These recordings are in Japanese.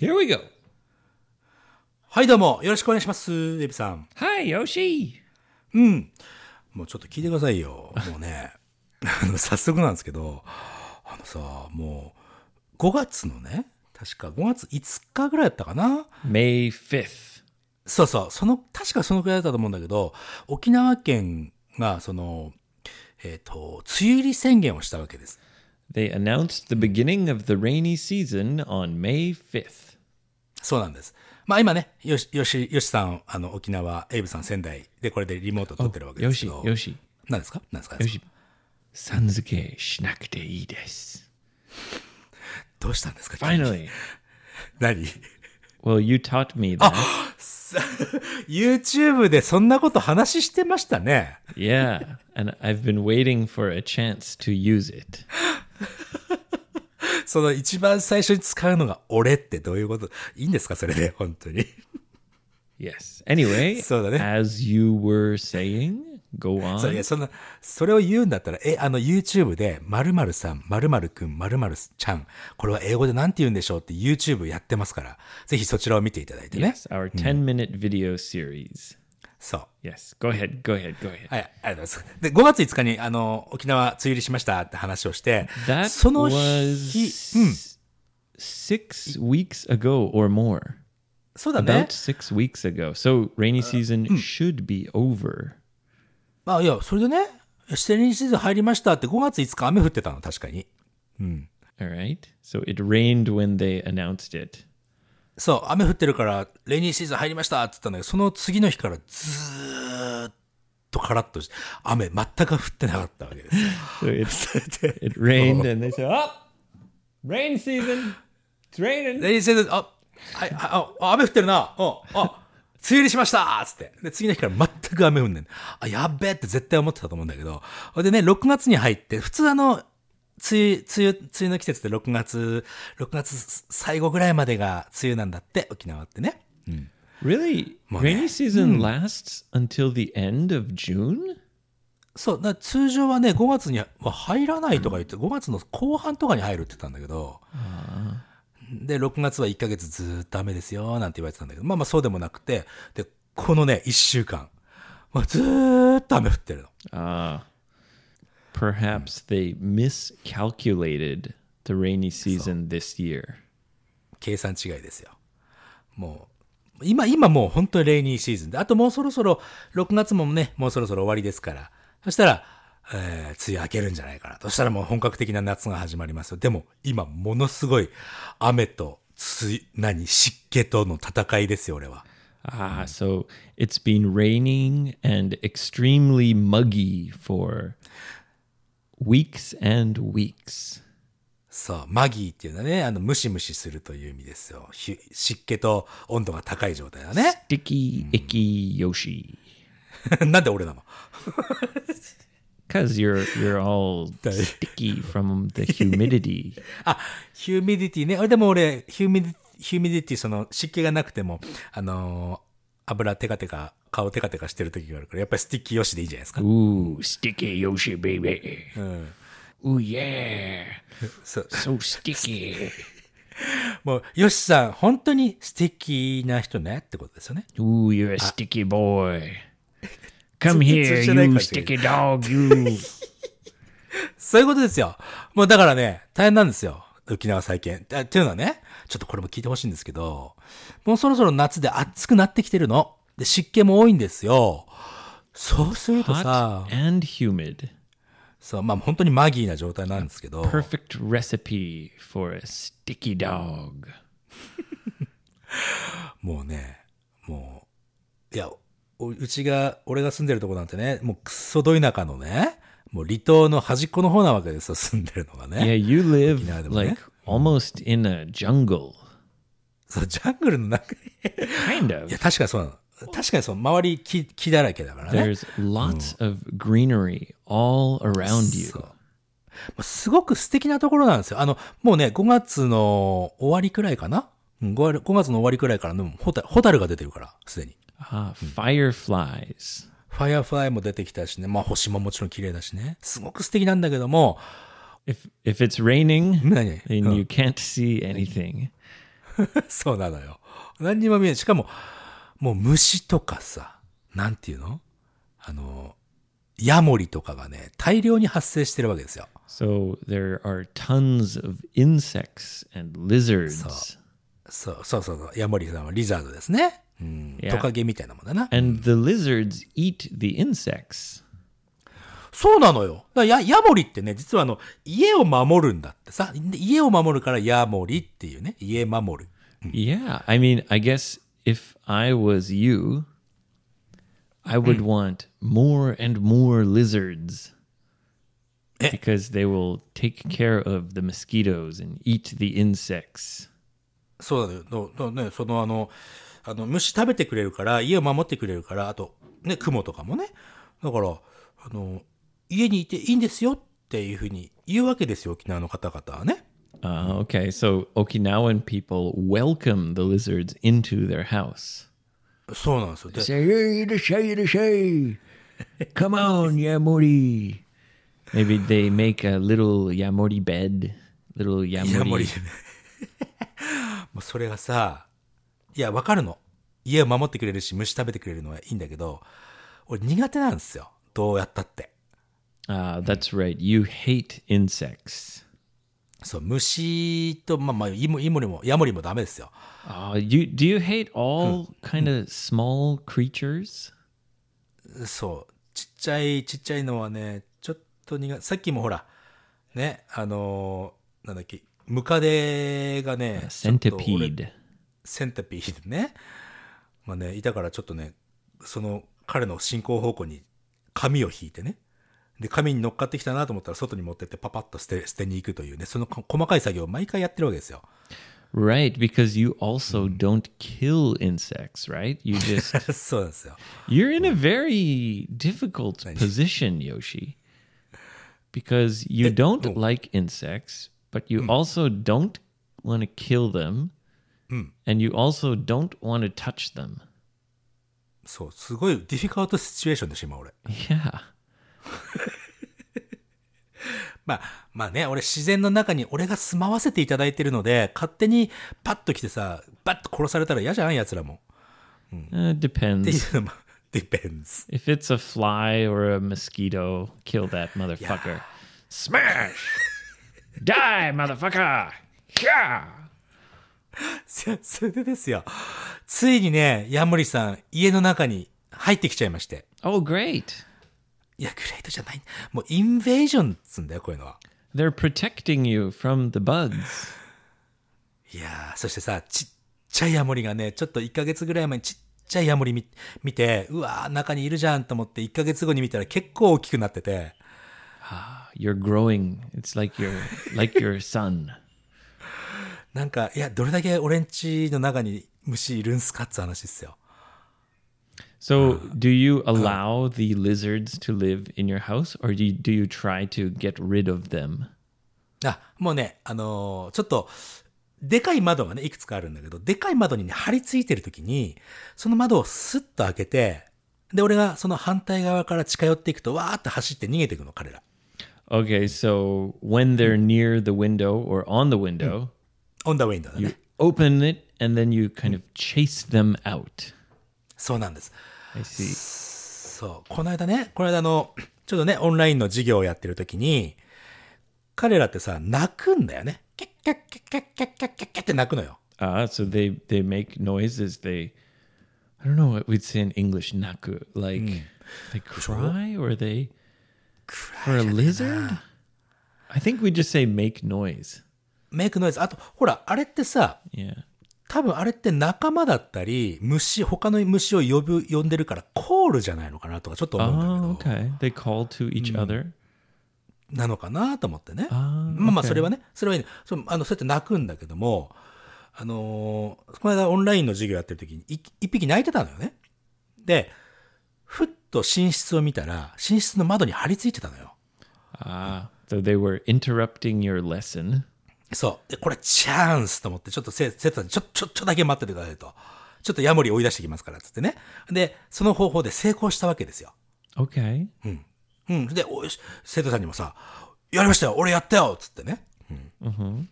Here we go. はい、どうも、よろしくお願いします。エビさん。Hi, Yoshi. もうちょっと聞いてくださいよ。もうね、あの、早速なんですけど、あのさ、もう、5月のね、確か5月5日ぐらいだったかな？May 5th. そうそう、その、確かそのくらいだったと思うんだけど、沖縄県が、その、えっ、と、梅雨入り宣言をしたわけです。They announced the beginning of the rainy season on May 5th. そうなんです。まあ今ね、よし、よし、よしさん、あの、沖縄、エイブさん仙台でこれでリモート撮ってるわけですけ Yoshi, ど。 Yoshi, 何ですか何ですか Yoshi. さん付けしなくていいです。どうしたんですか Finally. 何 Well, you taught me that. ?YouTube でそんなこと話してましたね。 yeah. And I've been waiting for a chance to use it. その一番最初に使うのが俺ってどういうこと？いいんですか？それで、本当に。Yes. Anyway, そうだね。as you were saying, go そうい on. や、そんな、それを言うんだったら、え、あの YouTube で、〇〇さん、〇〇くん、〇〇ちゃん、これは英語でなんて言うんでしょうって YouTube やってますから、ぜひそちらを見ていただいてね。Yes, our 10 minute video series. そう。Yes. Go ahead. Go ahead. Go ahead. はい、ありがとうございます。で、5月5日に、あの、沖縄梅雨入りしましたって話をして、That その was 日、six weeks ago or more. そうだね About。six weeks ago. So rainy season should be over. まあ、いや、それでね、シテシーズン入りましたって5月5日雨降ってたの、確かに。All right. So it rained when they announced it. そう、雨降ってるから、レイニーシーズン入りましたって言ったんだけど、その次の日からずーっとカラッとして、雨全く降ってなかったわけですよ。So it, it rained and they said, Oh, rain season. It's raining. レイニーシーズン、あ、はい、あ、あ雨降ってるな。うん、あ、梅雨入りしましたつって。で、次の日から全く雨降んねん。あ、やっべえって絶対思ってたと思うんだけど。でね、6月に入って、普通あの、梅雨、梅雨、梅雨の季節で6月、6月最後ぐらいまでが梅雨なんだって、沖縄ってね。Really? Well, Rainy season lasts until the end of June? そう、通常はね、5月には入らないとか言って、5月の後半とかに入るって言ったんだけど、で、6月は1ヶ月ずーっと雨ですよ、なんて言われてたんだけど、まあまあそうでもなくて、で、このね、1週間、まあ、ずーっと雨降ってるの。Ah. Perhaps they miscalculated the rainy season this year. 計算違いですよ。もう、今、今もう本当にレイニーシーズンで、あともうそろそろ、6月もね、もうそろそろ終わりですから、そしたら、えー、梅雨明けるんじゃないかな。そしたらもう本格的な夏が始まりますよ。でも、今、ものすごい、雨と、梅雨、何、湿気との戦いですよ、俺は。Ah, so it's been raining and extremely muggy for weeks and weeks. そう、 muggy っていうのはね、あの、ムシムシするという意味ですよ。ひ湿気と温度が高い状態だね。Sticky, icky Yoshi. なんで俺なの？Because you're you're all sticky from the humidity. あ、 humidity ね。でも俺、 humidi, humidity、その、湿気がなくても、あのー油テカテカ、顔テカテカしてる時があるから、やっぱり sticky よしでいいじゃないですか。Ooh, sticky Yoshi baby. Ooh yeah. そう。So sticky. もう、よしさん、本当に sticky な人ねってことですよね。Ooh, you're a sticky boy. Come 全 here, you sticky dog, you. そういうことですよ。もうだからね、大変なんですよ。沖縄最近。あっていうのはね、ちょっとこれも聞いてほしいんですけど、もうそろそろ夏で暑くなってきてるの？で、湿気も多いんですよ。そうするとさ Hot、and humid. そう、まあ本当にマギーな状態なんですけど、Perfect recipe for a sticky dog. もうね、もう、いや、おうちが、俺が住んでるとこなんてね、もうクソど田舎のね、もう離島の端っこの方なわけですよ、住んでるのが Yeah, ね。you live ね。like almost in a jungle. そう、ジャングルの中に。Kind of. いや、確かにそうなの。確かにそう、周り木、木だらけだからね。There's lots of greenery all around you. まあすごく素敵なところなんですよ。あの、もうね、5月の終わりくらいかな？うん 5, 5月の終わりくらいから、でもホタル、ホタルが出てるから、すでに。Ah, fireflies. ファイアフライも出てきたしね。まあ星ももちろん綺麗だしね。すごく素敵なんだけども、If if it's raining, 何 then you can't see anything. そうなのよ。何にも見えない。しかも、もう虫とかさ、なんていうのあの、ヤモリとかがね、大量に発生してるわけですよ。So there are tons of insects and lizards. そうそうそうそう。ヤモリさんはリザードですね。うん。トカゲみたいなもんだな。And the lizards eat the insects. そうなのよ。だや、ヤモリってね、実はあの、家を守るんだってさ。で家を守るからヤモリっていうね。家守る。Yeah. I mean, I guess if I was you, I would want more and more lizards Eh. because they will take care of the mosquitoes and eat the insects. そうなのよの。のね、そのあの、あの、虫食べてくれるから、家を守ってくれるから、あと、ね、雲とかもね。だから、あの、家にいていいんですよっていうふうに言うわけですよ、沖縄の方々はね。Uh, okay, so Okinawan people welcome the lizards into their house. そうなんですよ。で Say, hey, the shay, the shay. Come on, Yamori. Maybe they make a little Yamori bed. Little Yamori.。もうそれがさ、いや、わかるの。家を守ってくれるし、虫食べてくれるのはいいんだけど、俺苦手なんですよ。どうやったって。Ah, that's right. You hate insects. そう、虫と、まあまあ、イモイモリも、ヤモリもダメですよ。Oh, you do you hate all kind of small creatures? そう、ちっちゃい、ちっちゃいのはね、ちょっと苦手。さっきもほら、ね、あのーなんだっけ、ムカデがね、ちょっと俺 Centipede. センタピードね。まあね、いたからちょっとね、その彼の進行方向に紙を引いてね。で、紙に乗っかってきたなと思ったら外に持ってってパパッと捨て、捨てに行くというね、そのこ細かい作業を毎回やってるわけですよ。Right, because you also don't kill insects, right? You just そうですよ。You're in a very difficult position, Yoshi. Because you don't like insects, but you also don't want to kill them. And you also don't want to touch them. そう、すごいディフィカルトシチュエーションでしょ、今俺。Yeah. まあ、まあね、俺自然の中に俺が住まわせていただいてるので、勝手にパッと来てさ、バッと殺されたら嫌じゃん、奴らも。Uh, ってい depends. うのも、depends. If it's a fly or a mosquito, kill that motherfucker. Smash! Die, motherfucker! Yeah! そそれでですよ。ついにね、ヤモリさん、家の中に入ってきちゃいまして。Oh, great. いや、グレートじゃない。もうインベージョンっつうんだよ、こういうのは。They're protecting you from the bugs. いやー、そしてさ、ちっちゃいヤモリがね、ちょっと1ヶ月ぐらい前にちっちゃいヤモリ見見て、うわー、中にいるじゃんと思って1ヶ月後に見たら結構大きくなってて、You're growing. It's like your like your son. なんか、いや、どれだけ俺んちの中に虫いるんすかって話ですよ。So, do you allow the lizards to live in your house, or do you, do you try to get rid of them? あ、もうね、あのーちょっと、でかい窓がね、いくつかあるんだけど、でかい窓にね、張り付いてる時に、その窓をスッと開けて、で、俺がその反対側から近寄っていくと、わーって走って逃げていくの、彼ら。Okay, so when they're near the window or on the window, オンダウェインドだね。open it and then you kind of chase them out. そうなんです。I see. そう。この間ね、この間あの、ちょっとね、オンラインの授業をやってる時に、彼らってさ、泣くんだよね。キャッキャッキャッキャッキャッキャッキャッキャッって泣くのよ。Ah, so they they make noises. They, I don't know what we'd say in English. Naku, like they cry or they for a lizard. I think we just say make noise. メイクノイズ。あと、ほら、あれってさ、Yeah. 多分あれって仲間だったり、虫、他の虫を呼ぶ、呼んでるから、コールじゃないのかなとかちょっと思うんだけ Oh, ど、okay. They call to each other? なのかなと思ってね。まあまあ、それはね、それはいいねそう、あの、そうやって泣くんだけども、あのーこの間オンラインの授業やってる時に、い一匹泣いてたのよね。で、ふっと寝室を見たら、寝室の窓に張り付いてたのよ。Ah, so they were interrupting your lesson. そう。で、これチャンスと思って、ちょっとせ生徒さんにちょ、ちょ、ちょだけ待っててくださいと。ちょっとヤモリ追い出してきますから、つってね。で、その方法で成功したわけですよ。Okay. うん。で、およし、生徒さんにもさ、やりましたよ俺やったよつってね。うん。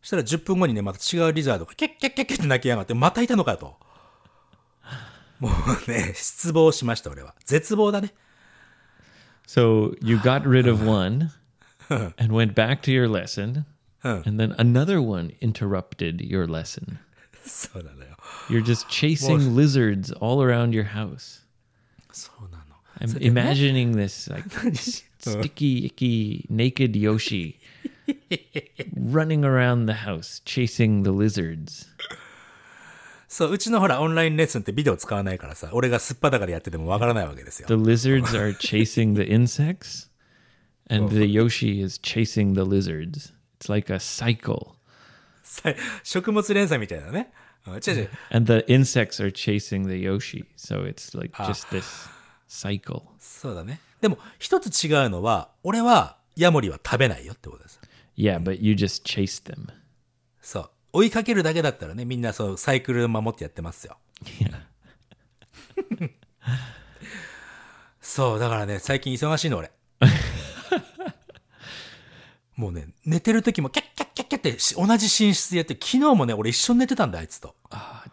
そしたら10分後にね、また違うリザードがキャッキャッキャッキャッって泣きやがって、またいたのかと。もうね、失望しました、俺は。絶望だね。So you got rid of one and went back to your lesson, and then another one interrupted your lesson. そうなのよ。 You're just chasing lizards all around your house. そうなの。 I'm imagining this like s- sticky, icky, naked Yoshi running around the house chasing the lizards. そう、うちのほら、オンラインレッスンってビデオ使わないからさ、俺がすっぱだからやっててもわからないわけですよ。 The lizards are chasing the insects, and the Yoshi is chasing the lizards. It's like a cycle. さ食物連鎖みたいなね。And the insects are chasing the Yoshi. So it's like just this cycle. そうだね。でも、一つ違うのは、俺は、ヤモリは食べないよってことです。Yeah, but you just chase them. そう。追いかけるだけだったらね、みんなそう、サイクル守ってやってますよ。Yeah. そう、だからね、最近忙しいの、俺。もうね、寝てる時もキャッキャッキャッキャッってし同じ寝室でやって、昨日もね、俺一緒に寝てたんだ、あいつと。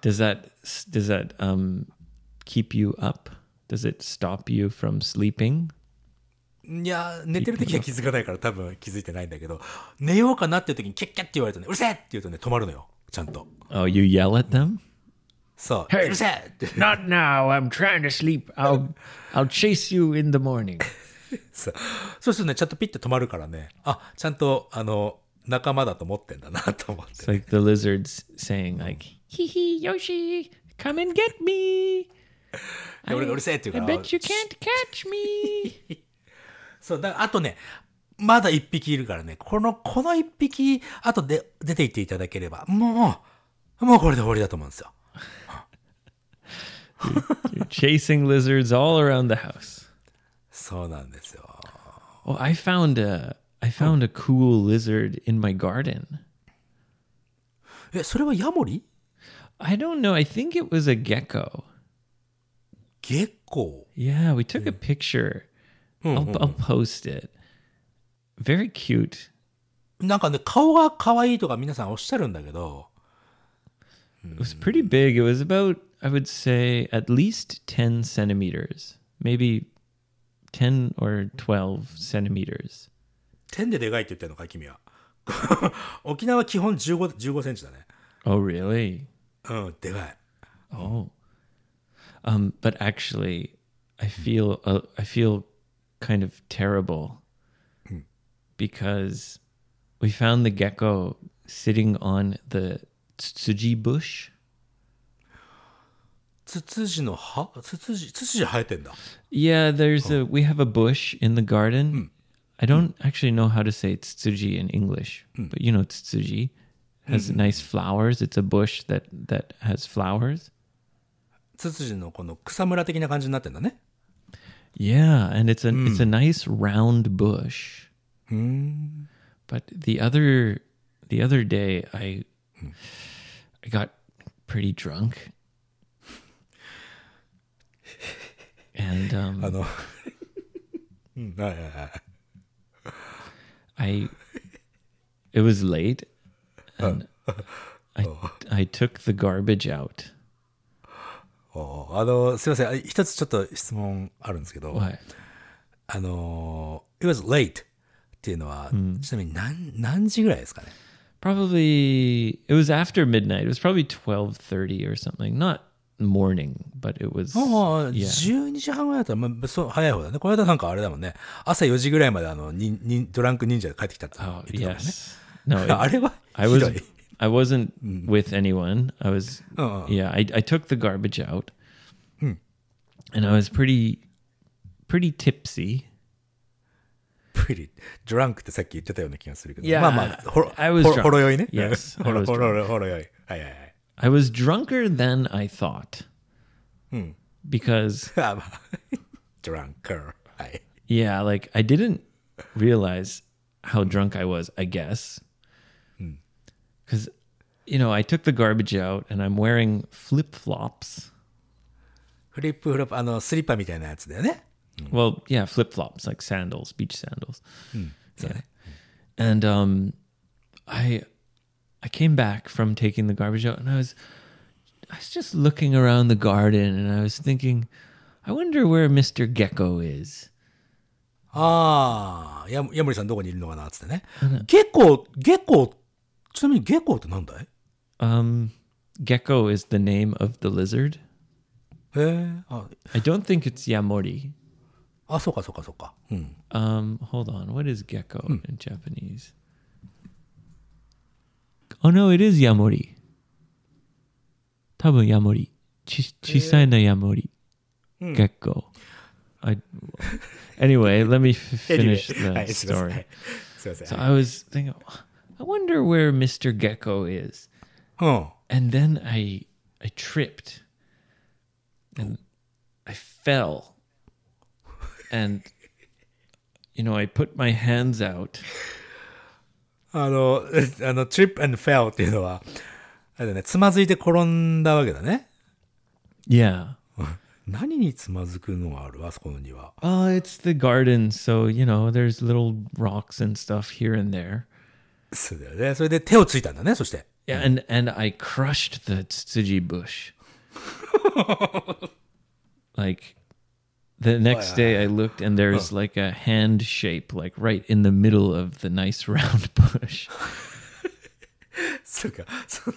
Does that does that um keep you up? Does it stop you from sleeping? いや、寝てる時は気づかないから多分気づいてないんだけど、寝ようかなっていう時にキャッキャッって言われるとね、うるせえって言うとね、止まるのよ。ちゃんと。Oh, you yell at them? そう。Hey. うるせえ。Not now. I'm trying to sleep. I'll I'll chase you in the morning. そうそうするとね、ちゃんとピッて止まるからね、あ、ちゃんと、あの、仲間だと思ってんだなと思って。It's like the lizards saying like, "Hee hee, Yoshi, come and get me." で俺がうるせえって言う I から。bet you can't catch me. そう、だあとね、まだ一匹いるからね、この、この一匹、あとで、出て行っていただければ、もう、もうこれで終わりだと思うんですよ。You're chasing lizards all around the house. そうなんですよ。 Oh, I found a I found a cool lizard in my garden. え、それはヤモリ I don't know. I think it was a gecko. ゲッコ Yeah, we took a picture. I'll, I'll post it. Very cute. なんかね、顔が可愛いとか皆さんおっしゃるんだけど、 It was pretty big. It was about, I would say, at least 10 centimeters, maybe 10 or 12 centimeters. 点ででかいって言ってんのかい君は。沖縄基本15、15センチだね。 Oh, really? うん、でかい。 Oh. Um, but actually, I feel uh, I feel kind of terrible because we found the gecko sitting on the tsuji bush. ツツジの葉ツツジ、ツツジ生えてんだ。 Yeah, there's a we have a bush in the garden. I don't actually know how to say tsuji in English, but you know tsuji has nice flowers. It's a bush that that has flowers. ツツジのこの草むら的な感じになってんだね。 Yeah, and it's a it's a nice round bush. But the other the other day I I got pretty drunk. and あ um, の、うん、はいはいはい。 I it was late and I I took the garbage out. おあの、すいません。あ一つちょっと質問あるんですけど、 What? あの、it was late っていうのは、ちなみに何、何時ぐらいですかね Probably it was after midnight. It was probably 12:30 or something. Not morning, but it was ああ、yeah. 12時半ぐらいだったら、まあ、そう、早い方だね。この間なんかあれだもんね。朝4時ぐらいまであの、ににドランク忍者で帰ってきたって言 Oh ってたもんね。yes. No, あれは I ひ was。I wasn't with anyone. I was Uh-uh. yeah, I I took the garbage out. And I was pretty pretty tipsy. プリ、ドランクってさっき言ってたような気がするけど。Yeah, まあまあ、ほろ、I was drunk. ほろ酔いね。Yes, ほ I ろ was ほろほろ酔い。はいはいはい。I was drunker than I thought. Because Ah, ドランク。はい。 yeah, like I didn't realize how drunk I was, I guess. Cuz you know, I took the garbage out and I'm wearing flip-flops. フリップフロップ、あの、スリッパみたいなやつだよね。 Well, yeah, flip flops like sandals, beach sandals. Yeah. And um I I came back from taking the garbage out and I was I was just looking around the garden and I was thinking, I wonder where Mr. Gecko is. ああ、や、ヤモリさんどこにいるのかなっつってね。ゲコ、ゲコ、ちなみにゲコってなんだい Um, Gecko is the name of the lizard. へえ、あ、 I don't think it's Yamori. あ、そうかそうかそうか。うん。 Um, hold on. What is gecko in Japanese? Oh no, it is Yamori. 多分 Yamori. ち小さいな Yamori. Gecko. I, anyway, let me f- finish the はい、すいません。は story. いすいません。 So I was thinking, I wonder where Mr. Gecko is. うん。 And then I I tripped and I fell. And you know, I put my hands out あの、えあの、trip and fell っていうのは、あれだね、つまずいて転んだわけだね。Yeah. 何につまずくのがあるあそこの庭。Oh, it's the garden, so you know, there's little rocks and stuff here and there. そうだよね。それで手をついたんだね、そして。Yeah, and and I crushed the tsuji bush. like the next day I looked and there's like a hand shape like right in the middle of the nice round bush. そうか。その、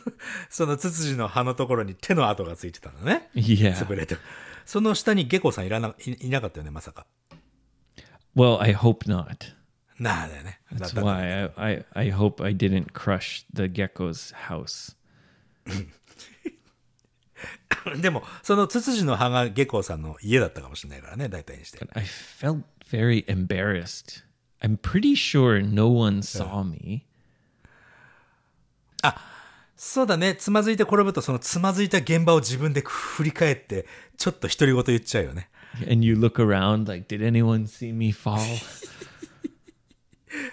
そのツツジの葉のところに手の跡がついてたんだね。 Yeah. 潰れて。その下にゲコさんいらな、いいなかったよね、まさか。 Well, I hope not. なあだよね。だ That's だ why I, I, I hope I didn't crush the gecko's house. でも、そのツツジの葉がゲコさんの家だったかもしれないからね、大体にして。I felt very embarrassed. I'm pretty sure no one saw me. そうだね。つまずいて転ぶと、そのつまずいた現場を自分で振り返って、ちょっと独り言言っちゃうよね。And you look around like, did anyone see me fall?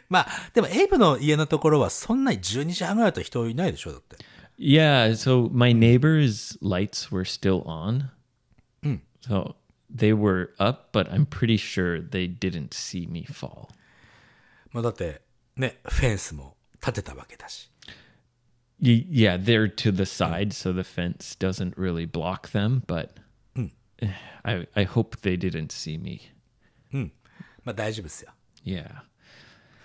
まあ、でもエイブの家のところはそんなに12時半ぐらいだと人いないでしょだって。yeah, so my neighbors' lights were still on. So they were up, but I'm pretty sure they didn't see me fall. まあだって、ね、フェンスも立てたわけだし。 Y- yeah, they're to the side, so the fence doesn't really block them, but eh, I, I hope they didn't see me. まあ大丈夫ですよ。 Yeah.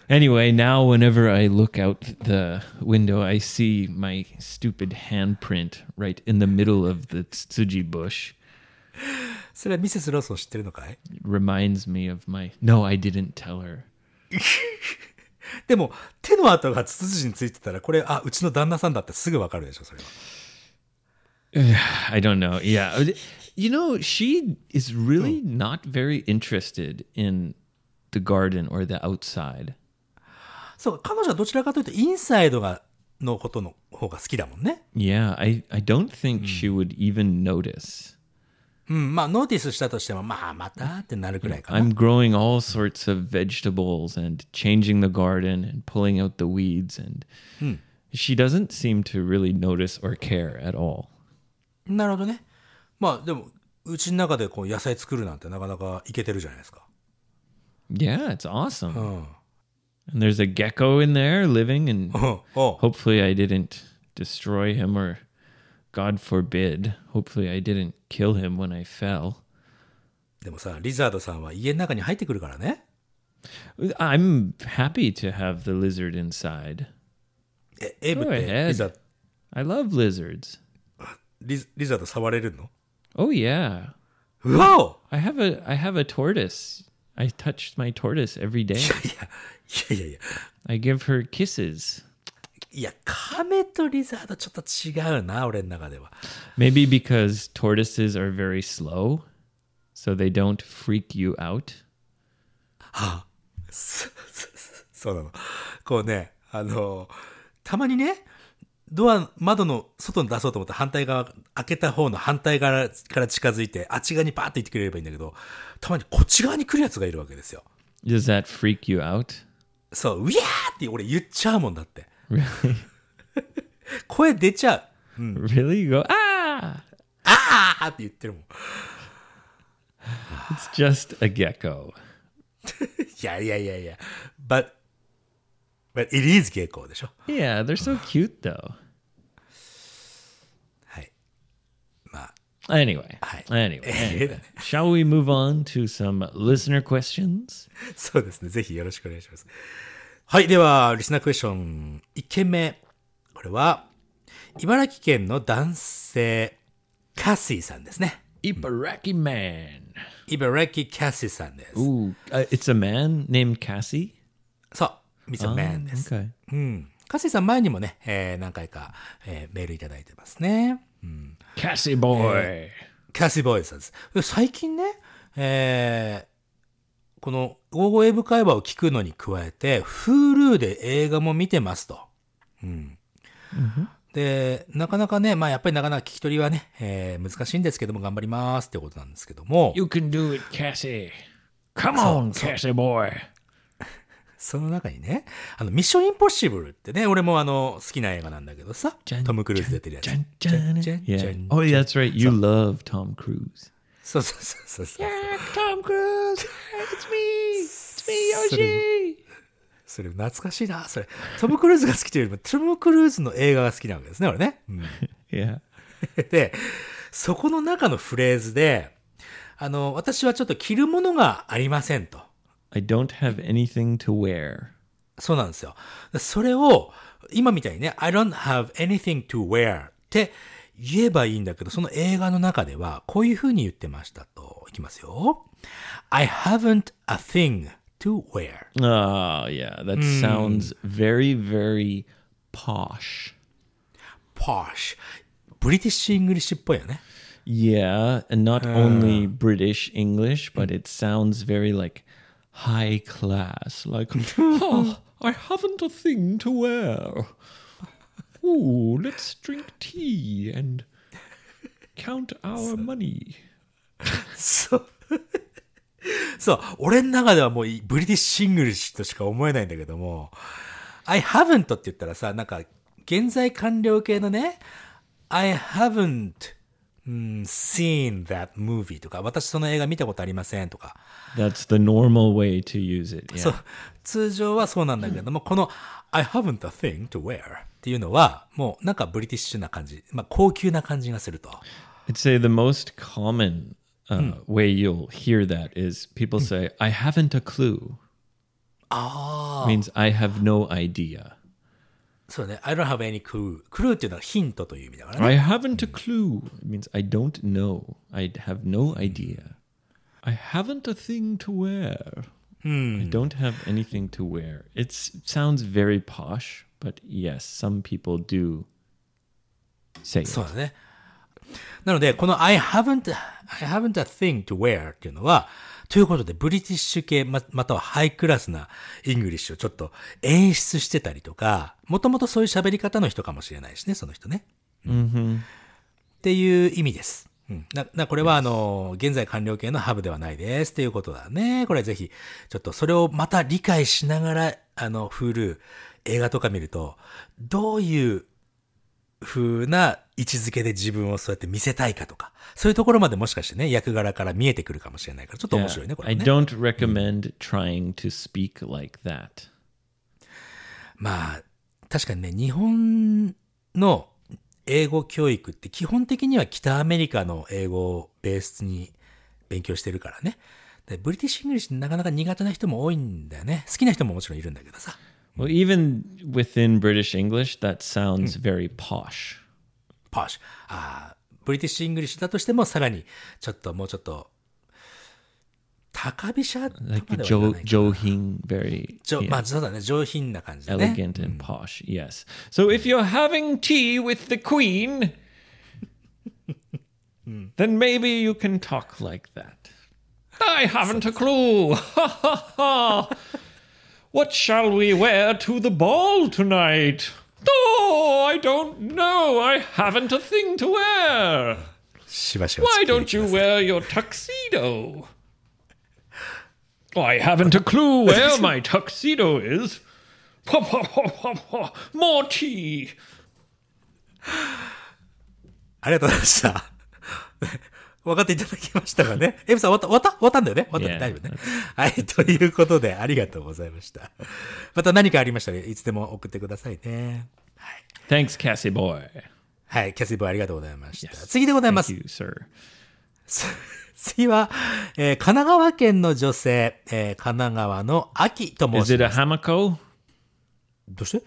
Anyway, now whenever I look out the window, I see my stupid handprint right in the middle of the tsuji bush. それはミセス・ローソン知ってるのかい It reminds me of my. No, I didn't tell her. でも、手の跡がツツジについてたら、これ、あ、うちの旦那さんだってすぐわかるでしょ、それは。 I don't know. Yeah. You know, she is really not very interested in the garden or the outside. そう、彼女はどちらかというと、インサイドが、のことの方が好きだもんね。Yeah, I, I don't think she would even notice. うん、まあ、ノーティスしたとしても、まあ、またってなるくらいかな。I'm growing all sorts of vegetables and changing the garden and pulling out the weeds and she doesn't seem to really notice or care at all. なるほどね。まあ、でも、うちの中でこう野菜作るなんてなかなかいけてるじゃないですか。Yeah, it's awesome. うん。And there's a gecko in there living and おうおう hopefully I didn't destroy him or God forbid, hopefully I didn't kill him when I fell. でもさ、リザードさんは家の中に入ってくるからね。 I'm happy to have the lizard inside. え、エイブっ Go て ahead. リザ、 I love lizards. リリザード触れるの Oh yeah. うわお I have a I have a tortoise. I touch my tortoise every day. いやいや いや。I give her kisses. いや、カメとリザードちょっと違うな、俺の中では。Maybe because tortoises are very slow, so they don't freak you out. そうなの。こうね、あの、たまにね、ドア、窓の外に出そうと思って反対側、開けた方の反対側から近づいて、あっち側にパーって行ってくれればいいんだけど、たまにこっち側に来るやつがいるわけですよ。Does that freak you out? そう、うやーって俺言っちゃうもんだって。Really? 声出ちゃう。really? You go, ah! あーって言ってるもん。It's just a gecko. いやいやいやいや。but, But it is 下校でしょ。Yeah, they're so cute though. はい。まあ、Anyway, anyway, shall we move on to some listener questions? そうですね。ぜひよろしくお願いします。はい。では、リスナークエスチョン1件目。これは、茨城県の男性、カッシーさんですね。茨城 man。茨城カッシーさんです。Ooh, it's a man named Cassie? そう。It's man、oh, です。かうん、カッシーさん前にもね、え、何回か、え、メールいただいてますね。Cassie boy. キャッシーボーイズさんです。で最近ね、えーこの、大声英会話を聞くのに加えて、Hulu で映画も見てますと。うん。で、なかなかね、まあやっぱりなかなか聞き取りはね、えー難しいんですけども頑張りますってことなんですけども、You can do it, Cassie. Come on, Cassie boy. その中にね、あの、ミッションインポッシブルってね、俺もあの、好きな映画なんだけどさ、トム・クルーズ出てるやつ。Yeah. ん Oh, yeah, that's right. You love Tom Cruise. そうそうそうそうそう。Tom Cruise. It's me. It's me, Yoshi. それ懐かしいな、それ。トム・クルーズが好きというよりも、トム・クルーズの映画が好きなわけですね、俺ね。うん、Yeah. で、そこの中のフレーズで、あの、私はちょっと着るものがありませんと。I don't have anything to wear. そうなんですよ。それを、今みたいにね、I don't have anything to wear って言えばいいんだけど、その映画の中では、こういう風に言ってましたと。いきますよ。I haven't a thing to wear. Oh, yeah. That sounds very, very posh. posh. ブリティッシュ・イングリッシュっぽいよね。 Yeah, and not only British English, but it sounds very like high class. Like, oh, I haven't a thing to wear. Ooh, let's drink tea and count our money. そう。そう。俺の中ではもうブリティッシュ・イングリッシュとしか思えないんだけども、I haven't って言ったらさ、なんか、現在完了形のね、I haven't、うん、seen that movie とか、私その映画見たことありませんとか、That's the normal way to use it. そう Yeah. 通常はそうなんだけども、この I haven't a thing to wear っていうのは、もうなんかブリティッシュな感じ、まあ高級な感じがすると。I'd say the most common uh, way you'll hear that is people say, I haven't a clue. Means I have no idea. そうね。I don't have any clue. クルーっていうのはヒントという意味だからね。I haven't a clue means I don't know. I have no idea. I haven't a thing to wear. Hmm. I don't have anything to wear. It sounds very posh, but yes, some people do say it. ね。なので、この I haven't, I haven't a thing to wear っていうのは、ということで、 British 系ま、またはハイクラスな English をちょっと演出してたりとか、もともとそういう喋り方の人かもしれないしね、その人ね。っていう意味です。うん。な、な、これはあの、現在完了形の have ではないですっていうことだね。これぜひ、ちょっとそれをまた理解しながら、あの、Hulu、映画とか見ると、どういう風な位置づけで自分をそうやって見せたいかとか、そういうところまでもしかしてね、役柄から見えてくるかもしれないから、ちょっと面白いね、これ I ね。don't recommend trying to speak like that. まあ、確かにね、日本の英語教育って基本的には北アメリカの英語をベースに勉強してるからね。で British English なかなか苦手な人も多いんだよね。好きな人ももちろんいるんだけどさ。Well, even within British English, that sounds very posh. パーシュ。ああ、ブリティッシュ・イングリッシュだとしてもさらにちょっともうちょっと高飛車とま Like では言わない jo- かな johin, very 上 yeah, まあそうだね。上品な感じだね。 elegant and posh. Yes. So if you're having tea with the queen, then maybe you can talk like that. I haven't a clue. Ha ha ha. What shall we wear to the ball tonight? Oh, I don't know. I haven't a thing to wear. しばしば Why 付き合い don't く you ださい wear your tuxedo? I haven't a clue where my tuxedo is. More tea. ありがとうございました。 分かっていただきましたかね エブさん終わった終わった終わったんだよね？終わった.大丈夫ね。はい。ということで、ありがとうございました。また何かありましたらいつでも送ってくださいね。Thanks, Cassie boy. はい。キャシーボーイありがとうございました。次でございま Thank す。you, sir. 次は、えー神奈川県の女性、えー神奈川の秋と申 Is し it ま a す。hamako? どうして？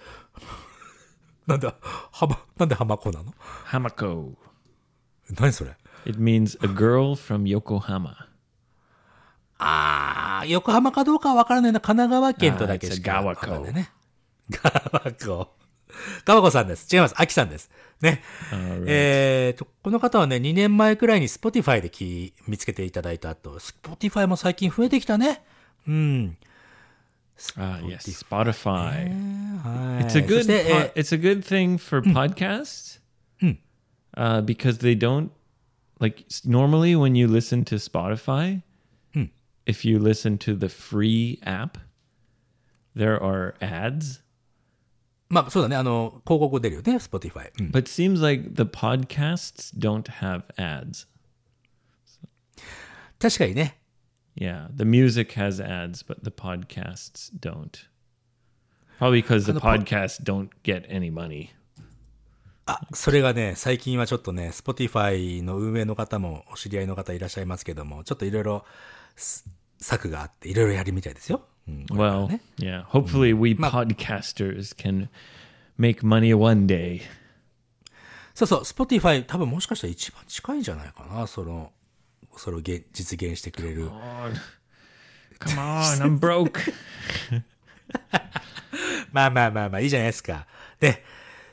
なんだ、はま、なんで浜子なの？Hamako. 何それ？It means a girl from Yokohama. あー、横浜かどうかはわからないな。神奈川県とだけしかわからないね。川子。川子さんです。違います。秋さんです。ね。えーと、この方はね、2年前くらいに Spotify でき見つけていただいた後、Spotify も最近増えてきたね。うん。Ah, yes, Spotify. はい。It's a そ good it's a good thing for podcasts uh, because they don't like s- normally when you listen to Spotify, if you listen to the free app, there are ads. まあそうだね、あの、広告出るよね、Spotify。うん But it seems like the podcasts don't have ads. 確かにね。 Yeah, the music has ads, but the podcasts don't. Probably because the And the po- podcasts don't get any money. あ、それがね、最近はちょっとね、Spotify の運営の方もお知り合いの方いらっしゃいますけども、ちょっといろいろす策があって、いろいろやるみたいですよ。うん、Well, ね yeah. Hopefully, we podcasters can make money one day. そうそう、Spotify 多分もしかしたら一番近いんじゃないかな、その、それをげ実現してくれる。Come on, I'm broke. まあまあまあまあ、いいじゃないですか。で、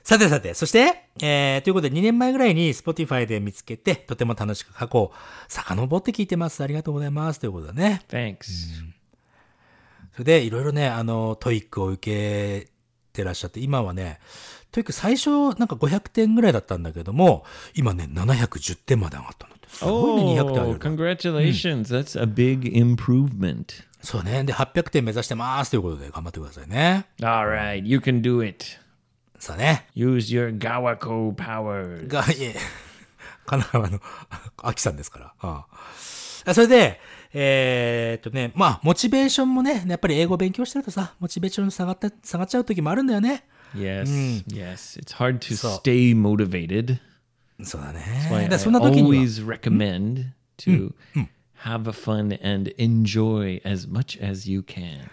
さてさて、そして、えー、ということで2年前ぐらいに Spotify で見つけて、とても楽しく過去を遡って聞いてます。ありがとうございます。ということでね。Thanks. それで、いろいろね、あの、 TOEIC を受けてらっしゃって、今はね、 TOEIC 最初なんか500点ぐらいだったんだけども、今ね、710点まで上がったんだって。すごいね、200点上げ Oh, ると。congratulations. That's a big improvement. そうね。で、800点目指してますということで頑張ってくださいね。All right, you can do it. さあね。Use your Gawako powers. が、いえ、神奈川の、あ秋さんですから。ああそれで、えーっとね、まあ、モチベーションもね、やっぱり英語勉強してるとさ、モチベーション下がった、下がっちゃう時もあるんだよね。Yes, yes. It's hard to stay motivated. そうだね。でそんな時には、always recommend to have a fun and enjoy as much as you can.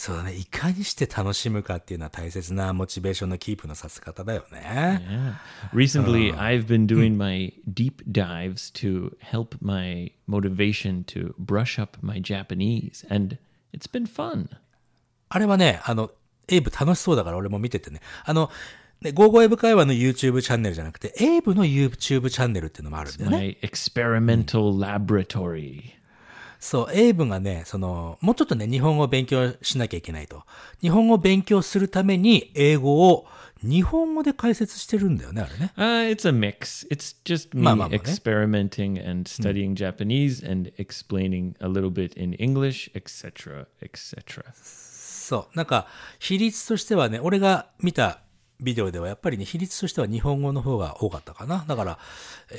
そうだね。いかにして楽しむかっていうのは大切なモチベーションのキープのさせ方だよね。Yeah. Recently, I've been doing my deep dives to help my motivation to brush up my Japanese, and it's been fun. あれはね、あの、エイブ楽しそうだから俺も見ててね。あの、ね、ゴーゴーエイブ会話の YouTube チャンネルじゃなくて、エイブの YouTube チャンネルっていうのもあるんだよね。My experimental laboratory. そう、エイブがね、その、もうちょっとね、日本語を勉強しなきゃいけないと。日本語を勉強するために、英語を日本語で解説してるんだよね、あれね。Uh, it's a mix. It's just me まあまあまあね。experimenting and studying Japanese and explaining a little bit in English, etc., etc. そう。なんか、比率としてはね、俺が見たビデオではやっぱりね、比率としては日本語の方が多かったかな。だから、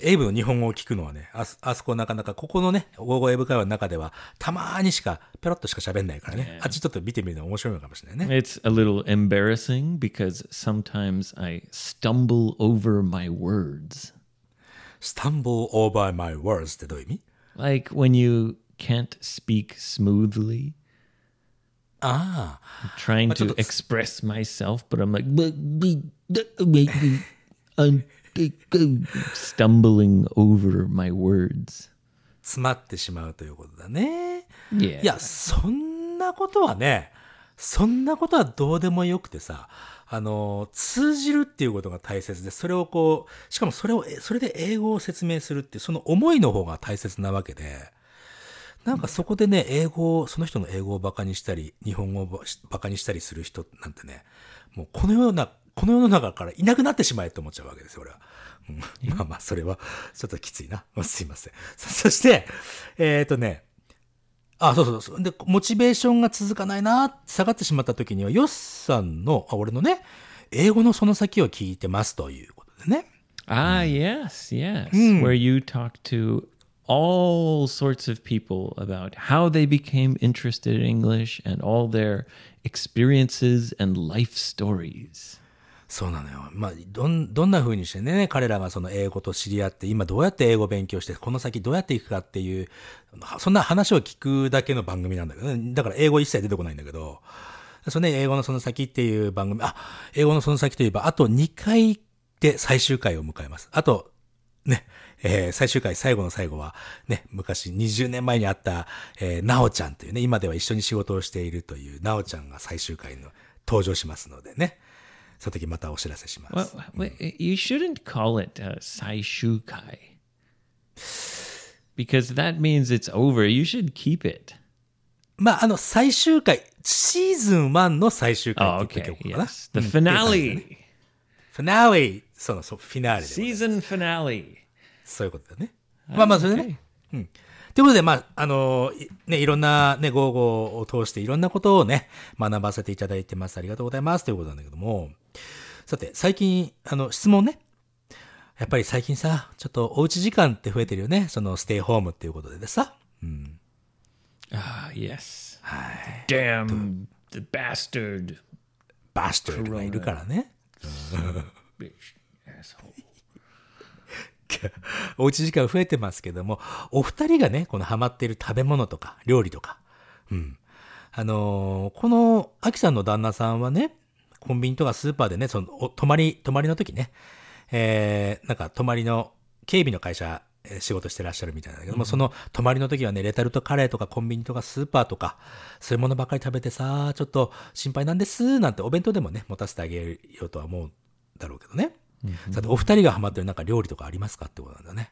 エイブの日本語を聞くのはね、あそあそこなかなか、ここのね、ゴーゴーエイブ会話の中では、たまーにしか、ペロッとしか喋んないからね。あっちちょっと見てみるの面白いのかもしれないね。It's a little embarrassing because sometimes I stumble over my words. stumble over my words ってどういう意味？Like when you can't speak smoothly. ああ。trying to express myself, but I'm like "But we- we- I'm stumbling over my words. 詰まってしまうということだね。いや、そんなことはね、そんなことはどうでもよくてさ、あの、通じるっていうことが大切で、それをこう、しかもそれを、えそれで英語を説明するっていう、その思いの方が大切なわけで、なんかそこでね、英語を、その人の英語をバカにしたり、日本語をババカにしたりする人なんてね、もうこのような、この世の中からいなくなってしまえと思っちゃうわけですよ、俺は。うん、まあまあ、それは、ちょっときついな。まあすいません。そそして、えっ、とね、あ、そうそうそう。で、モチベーションが続かないな、下がってしまった時には、ヨッさんの、あ、俺のね、英語のその先を聞いてますということでね。Ah, yes, yes. Where you talk to all sorts of people about how they became interested in English and all their experiences and life stories. そうなのよ。まあ、どん、どんな風にしてね、彼らがその英語と知り合って、今どうやって英語を勉強して、この先どうやっていくかっていう、そんな話を聞くだけの番組なんだけどね。だから英語一切出てこないんだけど、そのね、英語のその先っていう番組、あ、英語のその先といえば、あと2回で最終回を迎えます。あと、ね、えー最終回最後の最後は、ね、昔20年前にあった、えー、なおちゃんというね、今では一緒に仕事をしているというなおちゃんが最終回の登場しますのでね。その時またお知らせします。Well, wait, you shouldn't call it uh, Saishukai. Because that means it's over. You should keep it. まあ、あの、最終回、シーズン1の最終回 Oh, って言っ okay. ておこうかな。Yes. The finale. フィナーレ、その、そう、フィナーレ Season finale. そういうことだね。まあまあ、それでね。うん。ということで、まあ、あのいね、いろんなね、ゴーゴーを通していろんなことをね、学ばせていただいてます。ありがとうございます。ということなんだけども。さて、最近、あの、質問ね。やっぱり最近さ、ちょっとおうち時間って増えてるよね。その、ステイホームっていうことでさ。Ah, yes. Damn the bastard. バストルがいるからね。Asshole. おうち時間増えてますけども、お二人がね、このハマっている食べ物とか、料理とか、うん。あのーこの、アキさんの旦那さんはね、コンビニとかスーパーでね、その、お泊まり、泊まりの時ね、えー、なんか泊まりの、警備の会社、えー仕事してらっしゃるみたいなんだけども、その泊まりの時はね、レタルトカレーとかコンビニとかスーパーとか、そういうものばっかり食べてさ、ちょっと心配なんです、なんてお弁当でもね、持たせてあげようとは思うだろうけどね。さて、お二人がハマってるなんか料理とかありますかってことなんだね。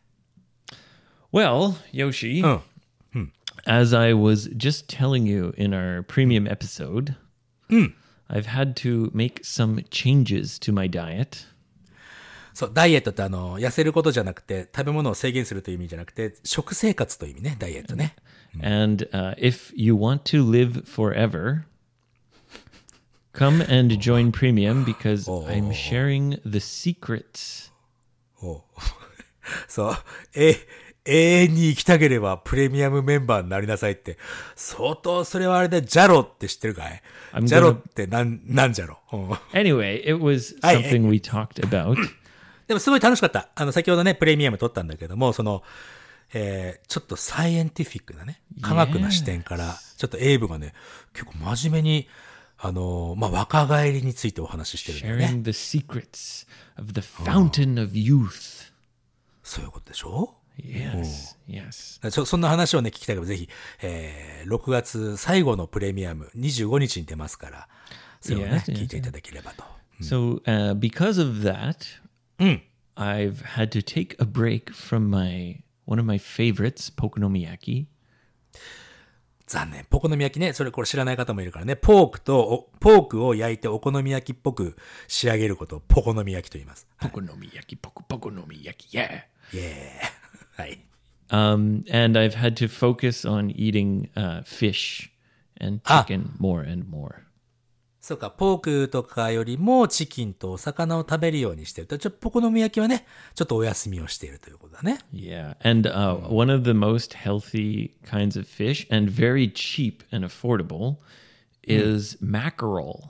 Well, Yoshi, うん。as I was just telling you in our premium episode, I've had to make some changes to my diet. そう、ダイエットってあの、痩せることじゃなくて、食べ物を制限するという意味じゃなくて、食生活という意味ね、ダイエットね。And uh, if you want to live forever, come and join Premium because I'm sharing the secrets. そう、え、永遠に生きたければプレミアムメンバーになりなさいって、相当それはあれで、ジャロって知ってるかい？ジャロってなん、なんじゃろ、うん。Anyway, it was something we talked about. でもすごい楽しかった。あの、先ほどね、プレミアム撮ったんだけども、その、えー、ちょっとサイエンティフィックなね、科学な視点から、ちょっとエイブがね、結構真面目に、あのーまあ、若返りについてお話ししてるんだよね。sharing the secrets of the fountain of youth. そういうことでしょ Yes, yes. そそんな話をね、聞きたいから、ぜひ、えー、6月最後のプレミアム、25日に出ますから、それをね、Yes, yes, 聞いていただければと。So, uh, because of that, I've had to take a break from my one of my favorites, Pokonomiyaki. 残念。ポコノミ焼きね。それ、これ知らない方もいるからね。ポークと、ポークを焼いてお好み焼きっぽく仕上げることポコノミ焼きと言います。ポコノミ焼き、ポコ、ポコノミ焼き、イェー。イェー。はい。Um, and I've had to focus on eating、uh, fish and chicken more and more. そうか、ポークとかよりもチキンとお魚を食べるようにしてると、ちょっとポコのみ焼きはね、ちょっとお休みをしているということだね。Yeah, and uh, one of the most healthy kinds of fish and very cheap and affordable is mackerel.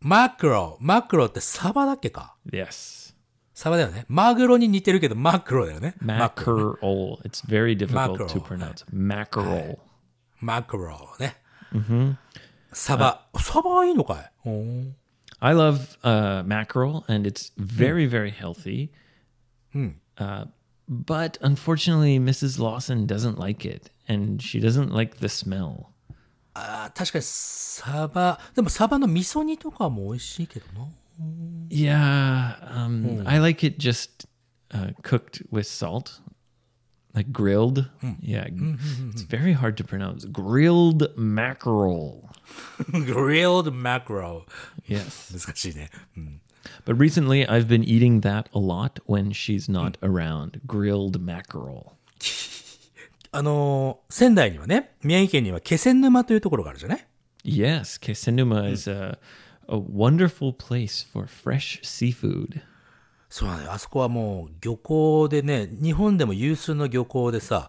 マクロ。マクロってサバだっけか Yes, サバだよね。マグロに似てるけど、マクロだよね。マクロ。mackerel. It's very difficult to pronounce. Mackerel. マクロね。サバ。サバはいいのかいおー I love uh, mackerel, and it's very, very healthy. Uh, but unfortunately, Mrs. Lawson doesn't like it, and she doesn't like the smell. あー確かにサバ、でもサバの味噌煮とかも美味しいけどな。 Yeah, um, I like it just uh, cooked with salt, like grilled. Yeah, it's very hard to pronounce. Grilled mackerel. grilled mackerel. Yes. 難しいね。うん。 But recently, I've been eating that a lot when she's not around. Grilled mackerel. あのー仙台にはね、宮城県には気仙沼というところがあるじゃない Yes, Kesenuma is a, a wonderful place for fresh seafood. そうなのよ。あそこはもう漁港でね、日本でも有数の漁港でさ、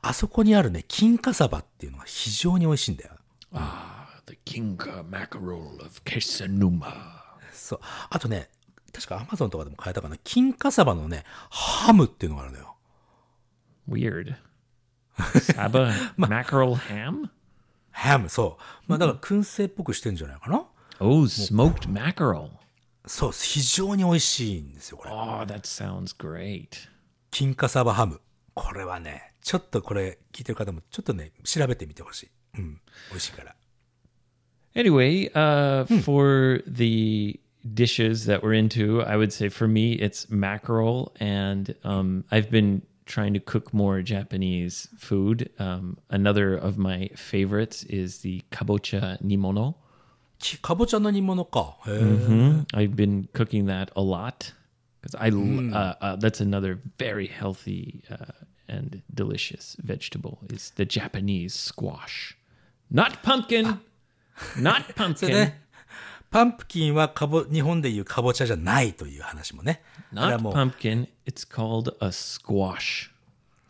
あそこにあるね、金華サバっていうのが非常に美味しいんだよ。Ah, the Kinka mackerel of Kesanuma. そう。あとね、確かアマゾンとかでも買えたかな。金華サバのね、ハムっていうのがあるのよ。Weird. Saba mackerel ham? ハム、そう。まあだから燻製っぽくしてんじゃないかな。Oh, smoked mackerel. そう、非常に美味しいんですよ、これ。Oh, that sounds great. 金華サバハム。これはね、ちょっとこれ聞いてる方もちょっとね、調べてみてほしい。うん。美味しいから。Anyway, uh, for the dishes that we're into, I would say for me it's mackerel, and um, I've been trying to cook more Japanese food. Um, another of my favorites is the kabocha nimono. きかぼちゃの煮物か。へえ。I've been cooking that a lot because I l- uh, uh, that's another very healthy uh, and delicious vegetable is the Japanese squash, not pumpkin, not pumpkin. ね、パンプキンはかぼ、日本でいうかぼちゃじゃないという話もね。Not pumpkin. It's called a squash.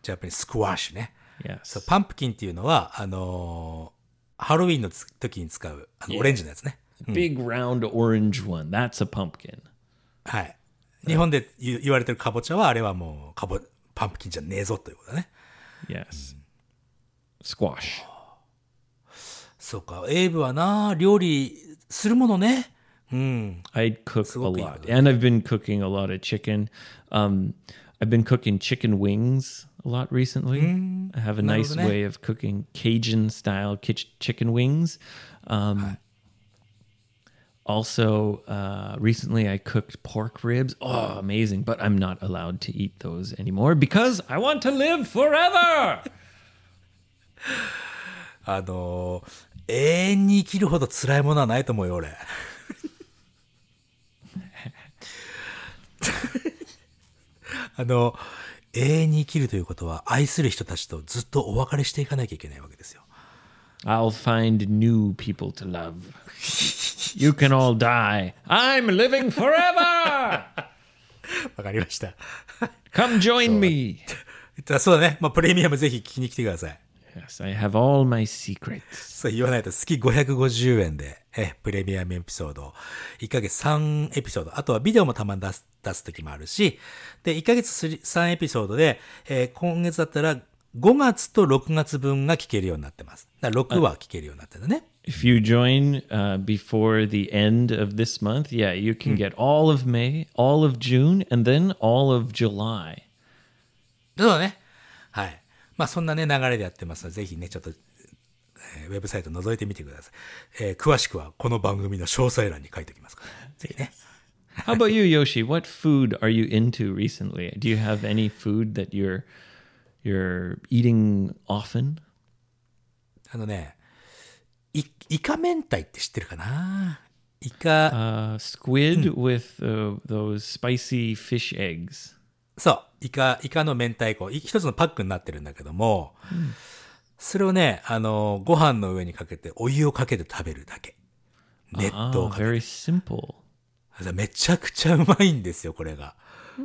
ジャパニースクワッシュね。Yes. そう、パンプキンっていうのは、あのーハロウィンのつ時に使う、あの、オレンジのやつね。Big round orange one. That's a pumpkin. はい。日本で言言われてるかぼちゃは、あれはもう、かぼ、パンプキンじゃねえぞということだね。Yes. Squash. そうか。エイブはな、料理するものね。うん。I'd cook a lot, and I've been cooking a lot of chicken. Um, I've been cooking chicken wings a lot recently. I have a nice ne. way of cooking Cajun style kitch- chicken wings. Um, also, uh, recently I cooked pork ribs. Oh, amazing! But I'm not allowed to eat those anymore because I want to live forever. あのー永遠に生きるほど辛いものはないと思うよ、俺。あの、 永遠に生きるということは、愛する人たちとずっとお別れしていかなきゃいけないわけですよ。I'll find new people to love. you can all die. I'm living forever. わかりました。Come join me. そうだね。まあ、プレミアムぜひ聞きに来てください。Yes, I have all my secrets. そう言わないと月550円で、え、プレミアムエピソード、1ヶ月3エピソード、あとはビデオもたまに出す、出す時もあるし、で、1ヶ月3エピソードで、えー今月だったら5月と6月分が聞けるようになってます。だから6は聞けるようになってるね。If you join uh, before the end of this month, yeah, you can get all of May, all of June, and then all of July. そうだね。はい。まあそんなね、流れでやってますので、ぜひね、ちょっと、えーウェブサイト覗いてみてください。えー詳しくはこの番組の詳細欄に書いておきますから。ぜひね。How about you, Yoshi? What food are you into recently? Do you have any food that you're you're eating often? あのね、い、イカ明太って知ってるかなイカ、Uh, squid with uh, those spicy fish eggs. そう、イカ、イカの明太子、い一つのパックになってるんだけども、それをね、あの、ご飯の上にかけて、お湯をかけて食べるだけ。熱湯 Oh, をかけて。very simple. めちゃくちゃうまいんですよ、これが。It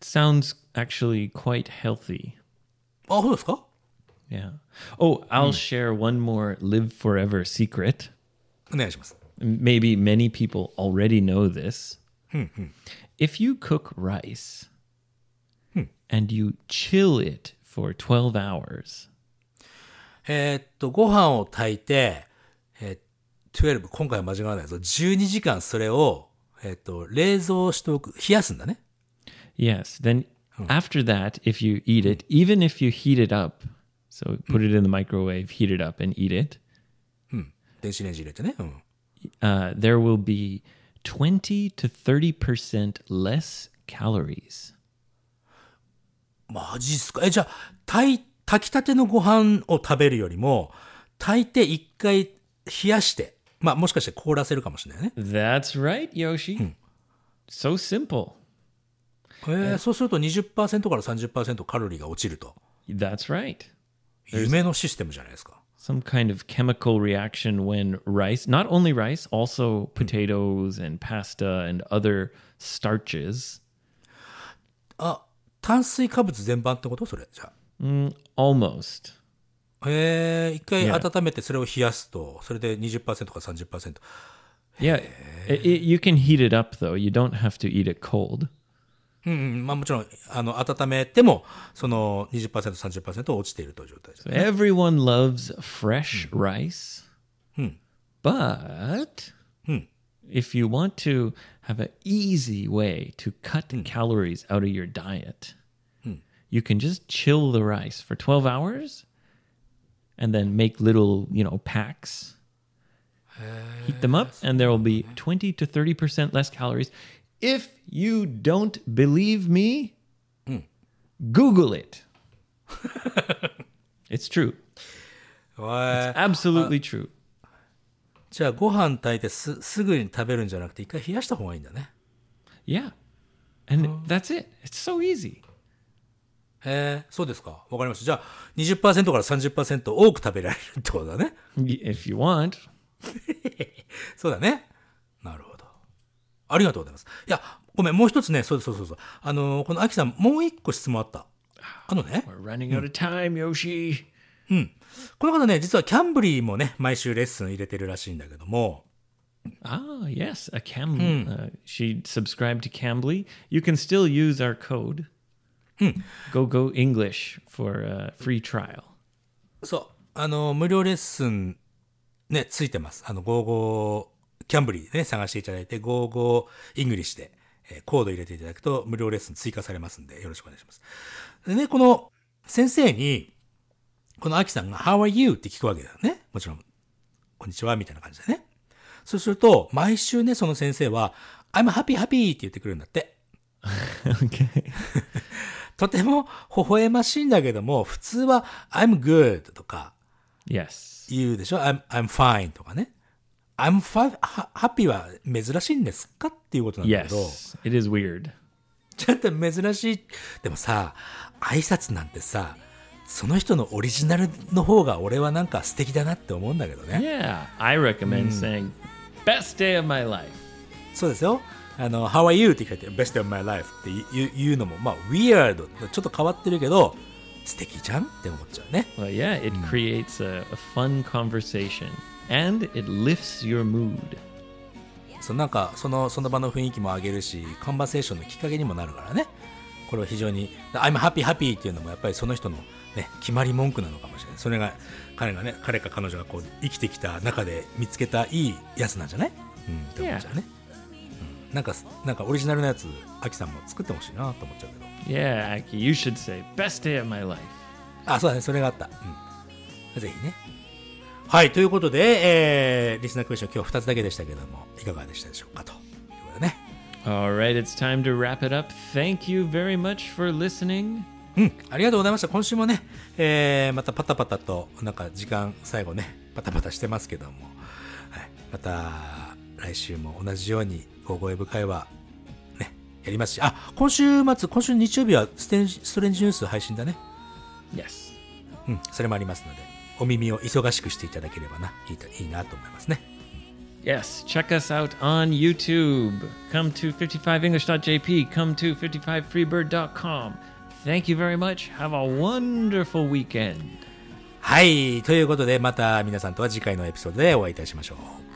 sounds actually quite healthy. あ、そうですか Yeah. Oh, I'll share one more live forever secret. お願いします。Maybe many people already know this. If you cook rice and you chill it for 12 hours. えっと、ご飯を炊いて、えー、12、今回間違わないぞ。12時間それを、えっと、冷蔵しておく、冷やすんだね。Yes, then hmm. after that, if you eat it, hmm. even if you heat it up, so hmm. put it in the microwave, heat it up and eat it. うん。電子レンジ入れてね。うん。Uh, there will be 20 to 30% less calories. マジっすかえ、じゃあ、炊きたてのご飯を食べるよりも、炊いて一回冷やして、まあもしかして凍らせるかもしれないね。That's right, Yoshi. So simple. えー、そうすると20%から30%カロリーが落ちると。That's right. 夢のシステムじゃないですか。Some kind of chemical reaction when rice, not only rice, also potatoes and pasta and other starches あ、炭水化物全般ってことそれ、じゃあ。Mm, almost. へえ、一回.温めてそれを冷やすと、それで20%か30%。Yeah. I- I- you can heat it up though. You don't have to eat it cold. うんうん、まあもちろん、あの、温めても、その20%、30%落ちているという状態です。So everyone loves fresh rice. But if you want to have an easy way to cut hmm. calories out of your diet, hmm. you can just chill the rice for 12 hours and then make little, you know, packs. Heat them up and there will be uh, 20 to 30% less calories. If you don't believe me, hmm. Google it. it's true. へえ Absolutely uh, true. じゃあご飯炊いてすすぐに食べるんじゃなくて、一回冷やした方がいいんだね。Yeah. And that's it. It's so easy. へえ、そうですか。わかりました。じゃあ、20%から30%多く食べられるってことだね。If you want. そうだね。なるほど。ありがとうございます。いや、ごめん、もう一つね、そうそうそうそう。あの、このアキさん、もう一個質問あった。あのね、We're running out of time, Yoshi. この方ね、実は Cambly もね、毎週レッスン入れてるらしいんだけども、Ah, yes, a Cam. Uh, she subscribed to Cambly. You can still use our code. Go Go English for a free trial. そう、あの、無料レッスン、ね、ついてます。あの、55、 Cambly でね、探していただいて、55 English で、えーコード入れていただくと、無料レッスン追加されますんで、よろしくお願いします。でね、この、先生に、このアキさんが、How are you? って聞くわけだよね。もちろん、こんにちは、みたいな感じでね。そうすると、毎週ね、その先生は、I'm happy, happy って言ってくるんだって。とても微笑ましいんだけども、普通は I'm good とか、Yes. 言うでしょ？I'm, I'm fine とかね。I'm fi- ha- happy は珍しいんですかっていうことなんだけど、Yes. It is weird. ちょっと珍しい。でもさ、挨拶なんてさ、その人のオリジナルの方が俺はなんか素敵だなって思うんだけどね。Yeah. I recommend saying, best day of my life. そうですよ。あの、How are you? って書いて、Best of my life って言うのも、まあ、weird。ちょっと変わってるけど、素敵じゃんって思っちゃうね。Well, yeah, it creates a, a fun conversation and it lifts your mood. そうなんかそのその場の雰囲気も上げるしカンバセーションのきっかけにもなるからねこれは非常に「I'm happy happy」っていうのもやっぱりその人の、ね、決まり文句なのかもしれない。それが彼がね彼か彼女がこう生きてきた中で見つけたいいやつなんじゃない？うんって思っちゃうね、うん、なんかなんかオリジナルのやつアキさんも作ってほしいなと思っちゃうけど。Yeah, Aki, you should say, best day of my life. あそうだね。それがあった、うん、ぜひね。はいということで、えー、リスナークエスチョン今日2つだけでしたけどもいかがでしたでしょうかということでね。All right, it's time to wrap it up. Thank you very much for listening. うん、ありがとうございました。今週もね、えー、またパタパタと、なんか時間最後ね、パタパタしてますけども、はい、また来週も同じように、ゴーゴーエブ会話、ね、やりますし、あ、今週末、今週日曜日はステンストレンジニュース配信だね。Yes. うん、それもありますので、お耳を忙しくしていただければな、いいといいなと思いますね。Yes, check us out on YouTube. Come to 55english.jp. Come to 55freebird.com. Thank you very much. Have a wonderful weekend. はい、ということで、また皆さんとは次回のエピソードでお会いいたしましょう。